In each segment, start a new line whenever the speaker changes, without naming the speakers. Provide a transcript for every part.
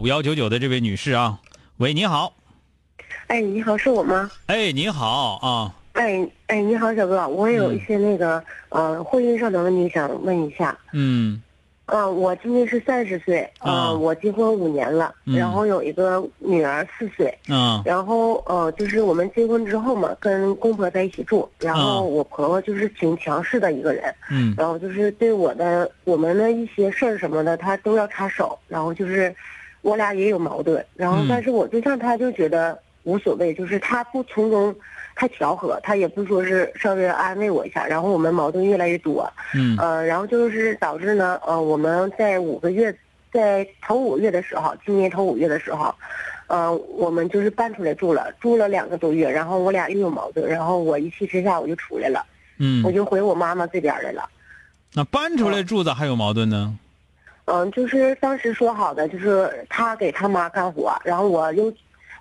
五幺九九的这位女士啊，喂，你好。
哎，你好，是我吗？
哎，你好啊。
哎哎，你好，小哥，我有一些那个呃婚姻上的问题想问一下。
嗯。
嗯，我今年是三十岁，嗯，我结婚五年了，然后有一个女儿四岁。
嗯。
然后呃，就是我们结婚之后嘛，跟公婆在一起住，然后我婆婆就是挺强势的一个人。
嗯。
然后就是对我的我们的一些事儿什么的，她都要插手，然后就是我俩也有矛盾，然后但是我对象他就觉得无所谓，就是他不从中。他调和，他也不说是稍微安慰我一下，然后我们矛盾越来越多，
嗯，
呃，然后就是导致呢，呃，我们在五个月，在头五月的时候，今年头五月的时候，呃，我们就是搬出来住了，住了两个多月，然后我俩又有矛盾，然后我一气之下我就出来了，
嗯，
我就回我妈妈这边来了。
那搬出来住咋还有矛盾
呢？嗯，就是当时说好的，就是他给他妈干活，然后我又。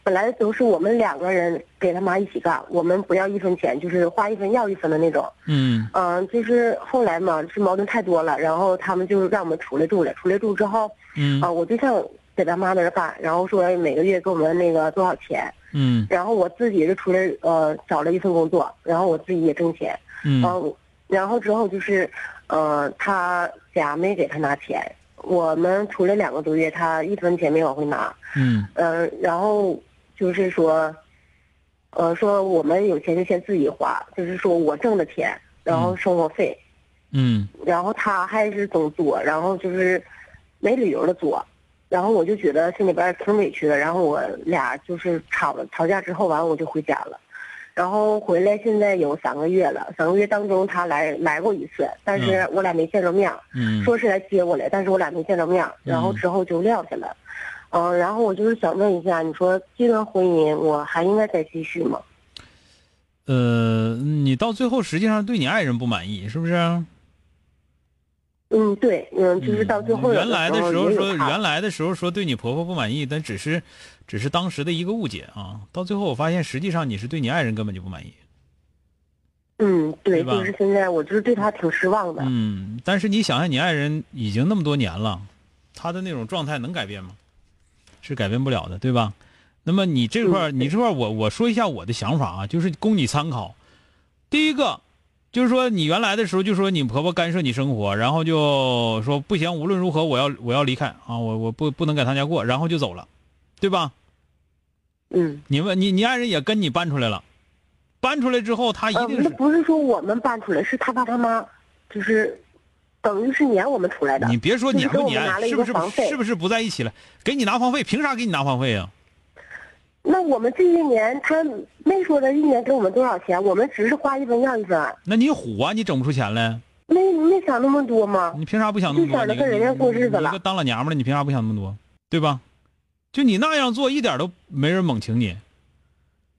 本来都是我们两个人给他妈一起干，我们不要一分钱，就是花一分要一分的那种。
嗯
嗯，就是后来嘛，是矛盾太多了，然后他们就让我们出来住了。出来住之后，
嗯
啊，我对象在他妈那儿干，然后说每个月给我们那个多少钱。
嗯，
然后我自己是出来呃找了一份工作，然后我自己也挣钱。
嗯，
然后之后就是，呃，他家没给他拿钱，我们出来两个多月，他一分钱没往回拿。
嗯，
嗯，然后。就是说，呃，说我们有钱就先自己花，就是说我挣的钱，然后生活费，
嗯，
然后他还是总作，然后就是没理由的作，然后我就觉得心里边挺委屈的，然后我俩就是吵了，吵架之后完我就回家了，然后回来现在有三个月了，三个月当中他来来过一次，但是我俩没见着面，
嗯，
说是来接我来，但是我俩没见着面，然后之后就撂下了。嗯，然后我就是想问一下，你说这段婚姻我还应该再继续吗？
呃，你到最后实际上对你爱人不满意，是不是？
嗯，对，嗯，就是到最后
原来的时候说，
原
来的时候说对你婆婆不满意，但只是，只是当时的一个误解啊。到最后我发现，实际上你是对你爱人根本就不满意。
嗯，对，
就
是现在我就是对他挺失望的。
嗯，但是你想想，你爱人已经那么多年了，他的那种状态能改变吗？是改变不了的，对吧？那么你这块你这块我我说一下我的想法啊，就是供你参考。第一个，就是说你原来的时候就说你婆婆干涉你生活，然后就说不行，无论如何我要我要离开啊，我我不不能在他家过，然后就走了，对吧？
嗯。
你们你你爱人也跟你搬出来了，搬出来之后他一定是
不是说我们搬出来，是他爸他妈，就是。等于是撵我们出来的。
你别说撵不撵，是不是
是
不是不在一起了？给你拿房费，凭啥给你拿房费啊？
那我们这一年他没说他一年给我们多少钱，我们只是花一分要一分。
那你虎啊？你整不出钱来？
没没想那么多吗？
你凭啥不想那么多？
就想着跟人家过日子了。
当老娘们的，你凭啥不想那么多？对吧？就你那样做，一点都没人猛请你，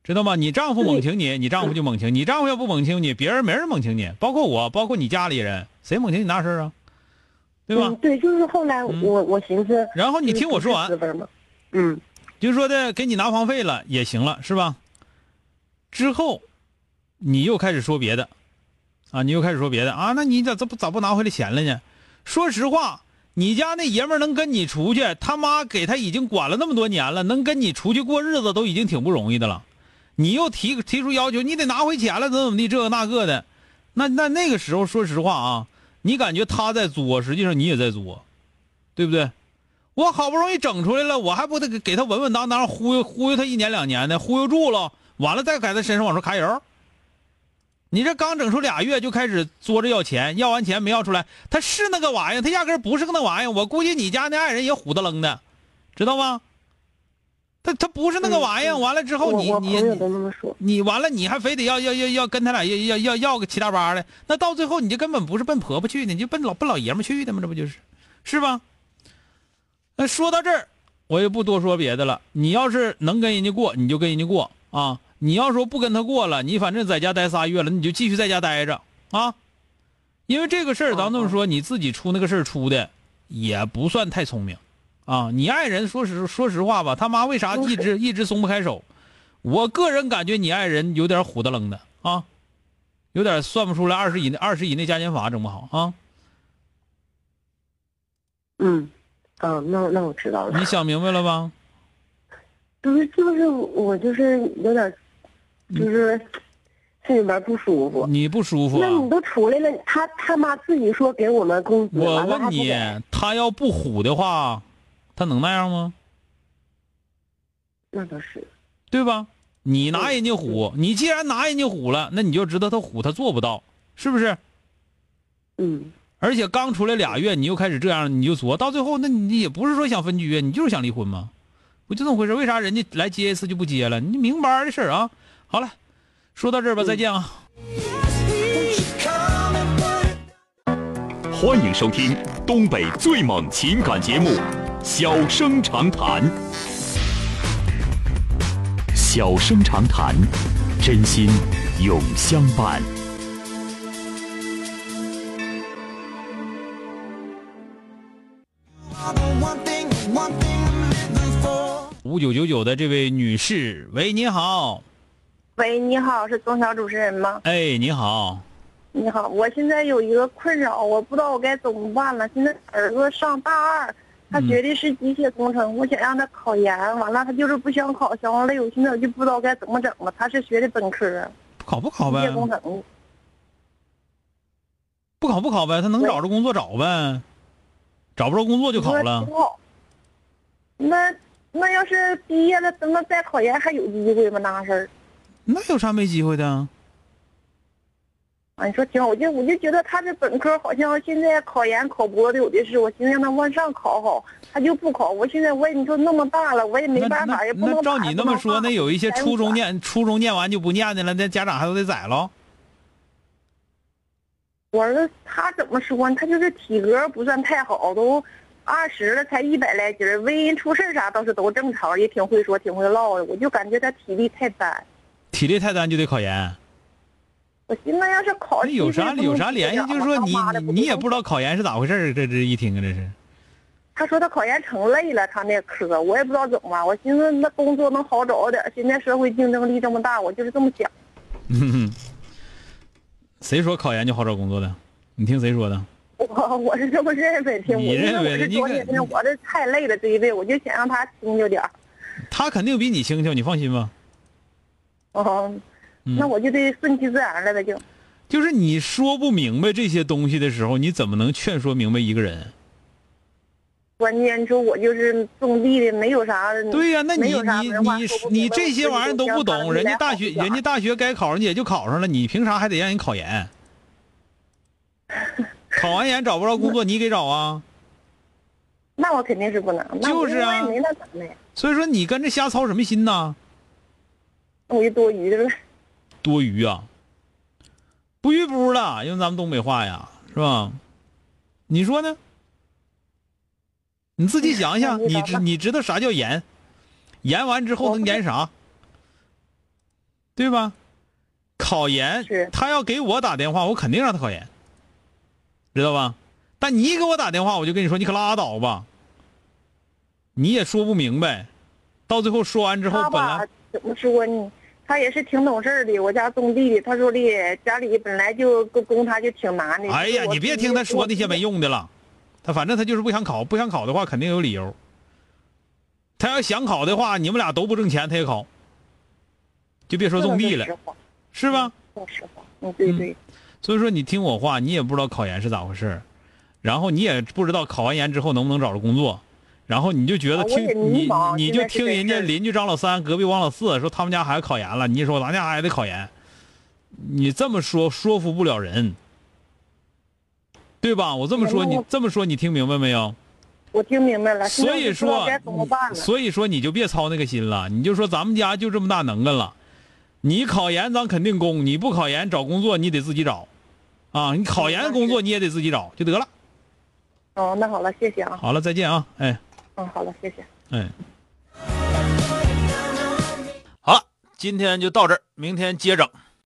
知道吗？你丈夫猛请你，你丈夫就猛请你；丈夫要不猛请你，别人没人猛请你，包括我，包括你家里人。谁猛请你那事儿啊？对吧？
对，就是后来我我寻思，
然后你听我说完，
嗯，
就说的给你拿房费了也行了，是吧？之后，你又开始说别的，啊，你又开始说别的啊？那你咋这不咋不拿回来钱了呢？说实话，你家那爷们能跟你出去，他妈给他已经管了那么多年了，能跟你出去过日子都已经挺不容易的了。你又提提出要求，你得拿回钱了，怎么怎么地，这个那个的。那那那个时候，说实话啊，你感觉他在作，实际上你也在作，对不对？我好不容易整出来了，我还不得给给他稳稳当当忽悠忽悠他一年两年的，忽悠住了，完了再在他身上往出揩油。你这刚整出俩月就开始作着要钱，要完钱没要出来，他是那个玩意儿，他压根儿不是个那玩意儿。我估计你家那爱人也虎的楞的，知道吗？他他不是那个玩意儿。完了之后，你你你完了，你还非得要要要要跟他俩要要要要个七大八的，那到最后你就根本不是奔婆婆去的，你就奔老奔老爷们去的吗？这不就是，是吧？那说到这儿，我也不多说别的了。你要是能跟人家过，你就跟人家过啊。你要说不跟他过了，你反正在家待仨月了，你就继续在家待着啊，因为这个事儿，咱这么说，你自己出那个事儿出的也不算太聪明，啊，你爱人说实说实话吧，他妈为啥一直一直松不开手？我个人感觉你爱人有点虎的愣的啊，有点算不出来二十以内二十以内加减法整不好
啊。嗯，啊，那那我知道了。
你想明白了吧？
不是，就是我就是有点。就是心里边不舒服，
你不舒服？
那你都出来了，他他妈自己说给我们工资，
我问你，他要不虎的话，他能那样吗？
那倒是，
对吧？你拿人家虎，你既然拿人家虎了，那你就知道他虎，他做不到，是不是？
嗯。
而且刚出来俩月，你又开始这样，你就作，到最后，那你也不是说想分居，你就是想离婚吗？不就这么回事？为啥人家来接一次就不接了？你明白的事啊。好了，说到这儿吧，再见啊！
欢迎收听东北最猛情感节目《小生长谈》。小生长谈，真心永相伴。
五九九九的这位女士，喂，你好。
喂，你好，是钟晓主持人吗？
哎，你好。
你好，我现在有一个困扰，我不知道我该怎么办了。现在儿子上大二，他学的是机械工程，我想让他考研，完了他就是不想考消防类，我现在我就不知道该怎么整了。他是学的本科，
考不考呗？
机械工程。
不考不考呗，他能找着工作找呗，找不着工作就考了。
那那要是毕业了，等他再考研还有机会吗？那事儿？
那有啥没机会的？
啊，你说挺好，我就我就觉得他这本科好像现在考研考博的有的是，我寻思让他往上考好，他就不考。我现在我也你说那么大了，我也没办法，也不能。
那照你那么说，那有一些初中念初中念完就不念的了，那家长还都得宰喽。
我儿子他怎么说呢？他就是体格不算太好，都二十了才一百来斤为人处事啥倒是都正常，也挺会说挺会唠的。我就感觉他体力太单。
体力太单就得考研。
我寻思要是考，
那有啥有啥联系？就是说你你也不知道考研是咋回事这这一听啊，这是。
他说他考研成累了，他那科我也不知道怎么。我寻思那工作能好找点。现在社会竞争力这么大，我就是这么想。
嗯 谁说考研就好找工作的？你听谁说的？
我 我是这么认为的。
你认为的？你
我这太累了这一辈，我就想让他轻巧点
他肯定比你轻巧，你放心吧。
哦，那我就得顺其自然了呗，就。
就是你说不明白这些东西的时候，你怎么能劝说明白一个人？
关键你说我就是种地的，没有啥。
对呀，那你你你你这些玩意儿都不懂，人家大学人家大学该考上去也就考上了，你凭啥还得让人考研？考完研找不着工作，你给找啊？
那我肯定是不能。
就是啊。所以说你跟着瞎操什么心呢？
我就多余的了，
多余啊，不余不了，用咱们东北话呀，是吧？你说呢？你自己想想，你知你知道啥叫研？研完之后能研啥？对吧？考研，他要给我打电话，我肯定让他考研，知道吧？但你给我打电话，我就跟你说，你可拉倒吧。你也说不明白，到最后说完之后，本来
怎么说呢？他也是挺懂事的，我家种地的。他说的家里本来就供他就挺难的。
哎呀，你别听他说那些没用的了，他反正他就是不想考，不想考的话肯定有理由。他要想考的话，你们俩都不挣钱，他也考。就别说种地了，是吧？
说实话，嗯，对对。
所以说你听我话，你也不知道考研是咋回事然后你也不知道考完研之后能不能找着工作，然后你就觉得听你你就听人家邻居张老三、隔壁王老四说他们家孩子考研。了，你说咱家孩子考研，你这么说说服不了人，对吧？我这么说，你这么说你听明白没有？
我听明白了，
所以说
该怎么办，了。
所以说你就别操那个心了，你就说咱们家就这么大能耐了，你考研咱肯定供，你不考研找工作你得自己找，啊，你考研工作你也得自己找就得了。
哦，那好了，谢谢啊。
好了，再见啊，哎
嗯，好了，谢谢。
哎。好了，今天就到这儿，明天接整。